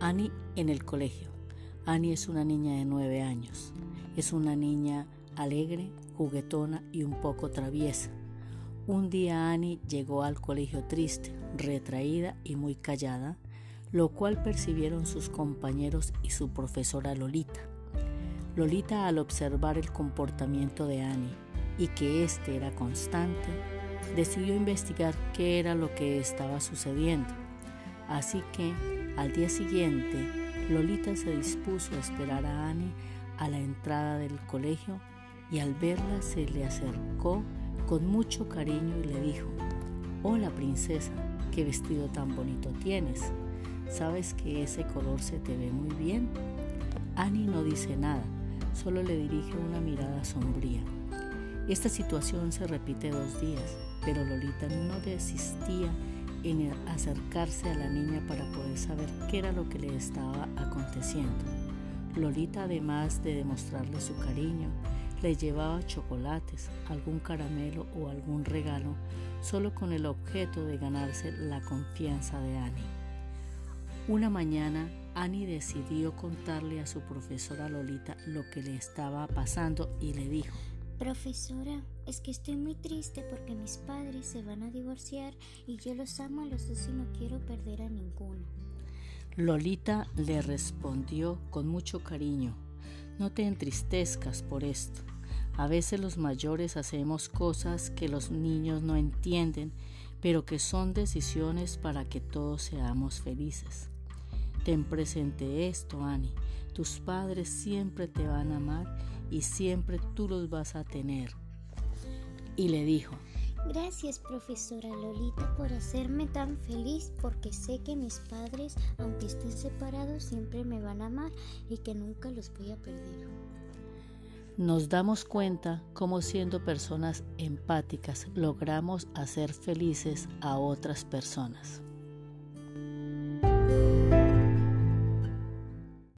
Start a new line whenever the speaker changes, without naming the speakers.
Annie en el colegio. Annie es una niña de nueve años. Es una niña alegre, juguetona y un poco traviesa. Un día Annie llegó al colegio triste, retraída y muy callada, lo cual percibieron sus compañeros y su profesora Lolita. Lolita al observar el comportamiento de Annie y que éste era constante, decidió investigar qué era lo que estaba sucediendo. Así que al día siguiente, Lolita se dispuso a esperar a Annie a la entrada del colegio y al verla se le acercó con mucho cariño y le dijo, Hola princesa, qué vestido tan bonito tienes. ¿Sabes que ese color se te ve muy bien? Annie no dice nada, solo le dirige una mirada sombría. Esta situación se repite dos días, pero Lolita no desistía en acercarse a la niña para poder saber qué era lo que le estaba aconteciendo. Lolita, además de demostrarle su cariño, le llevaba chocolates, algún caramelo o algún regalo, solo con el objeto de ganarse la confianza de Annie. Una mañana, Annie decidió contarle a su profesora Lolita lo que le estaba pasando y le dijo,
Profesora, es que estoy muy triste porque mis padres se van a divorciar y yo los amo a los dos y no quiero perder a ninguno.
Lolita le respondió con mucho cariño, no te entristezcas por esto. A veces los mayores hacemos cosas que los niños no entienden, pero que son decisiones para que todos seamos felices. Ten presente esto, Annie. Tus padres siempre te van a amar y siempre tú los vas a tener. Y le dijo,
Gracias, profesora Lolita, por hacerme tan feliz porque sé que mis padres, aunque estén separados, siempre me van a amar y que nunca los voy a perder.
Nos damos cuenta cómo siendo personas empáticas logramos hacer felices a otras personas.